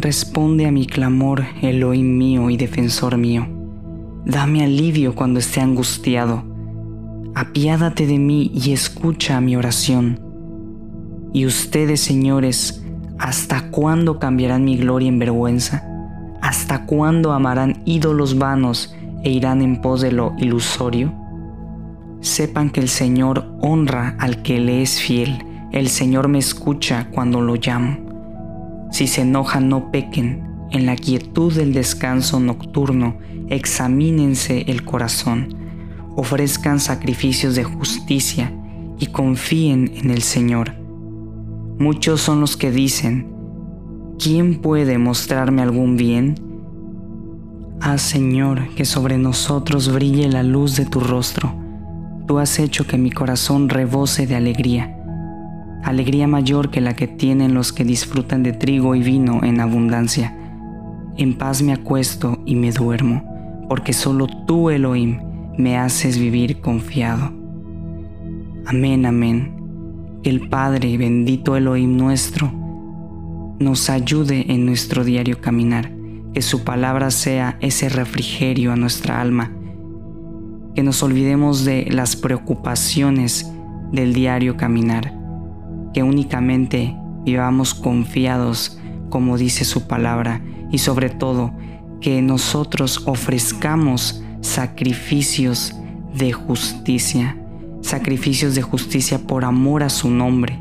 Responde a mi clamor, Elohim mío y defensor mío. Dame alivio cuando esté angustiado. Apiádate de mí y escucha mi oración. Y ustedes, señores, ¿hasta cuándo cambiarán mi gloria en vergüenza? ¿Hasta cuándo amarán ídolos vanos e irán en pos de lo ilusorio? Sepan que el Señor honra al que le es fiel. El Señor me escucha cuando lo llamo. Si se enojan, no pequen. En la quietud del descanso nocturno, examínense el corazón. Ofrezcan sacrificios de justicia y confíen en el Señor. Muchos son los que dicen, ¿quién puede mostrarme algún bien? Ah Señor, que sobre nosotros brille la luz de tu rostro. Tú has hecho que mi corazón rebose de alegría alegría mayor que la que tienen los que disfrutan de trigo y vino en abundancia. En paz me acuesto y me duermo, porque solo tú, Elohim, me haces vivir confiado. Amén, amén. Que el Padre, bendito Elohim nuestro, nos ayude en nuestro diario caminar, que su palabra sea ese refrigerio a nuestra alma, que nos olvidemos de las preocupaciones del diario caminar que únicamente vivamos confiados como dice su palabra y sobre todo que nosotros ofrezcamos sacrificios de justicia, sacrificios de justicia por amor a su nombre.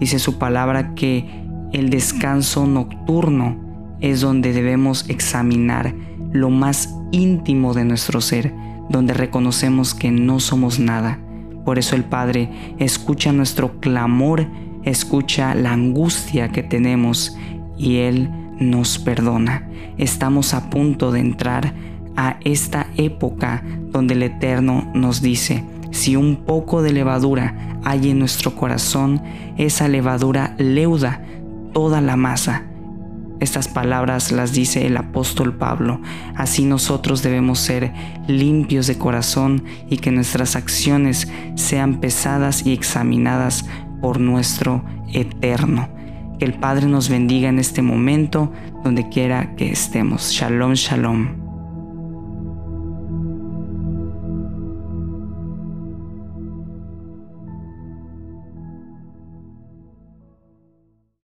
Dice su palabra que el descanso nocturno es donde debemos examinar lo más íntimo de nuestro ser, donde reconocemos que no somos nada, por eso el Padre escucha nuestro clamor, escucha la angustia que tenemos y Él nos perdona. Estamos a punto de entrar a esta época donde el Eterno nos dice, si un poco de levadura hay en nuestro corazón, esa levadura leuda toda la masa estas palabras las dice el apóstol Pablo. Así nosotros debemos ser limpios de corazón y que nuestras acciones sean pesadas y examinadas por nuestro eterno. Que el Padre nos bendiga en este momento, donde quiera que estemos. Shalom, shalom.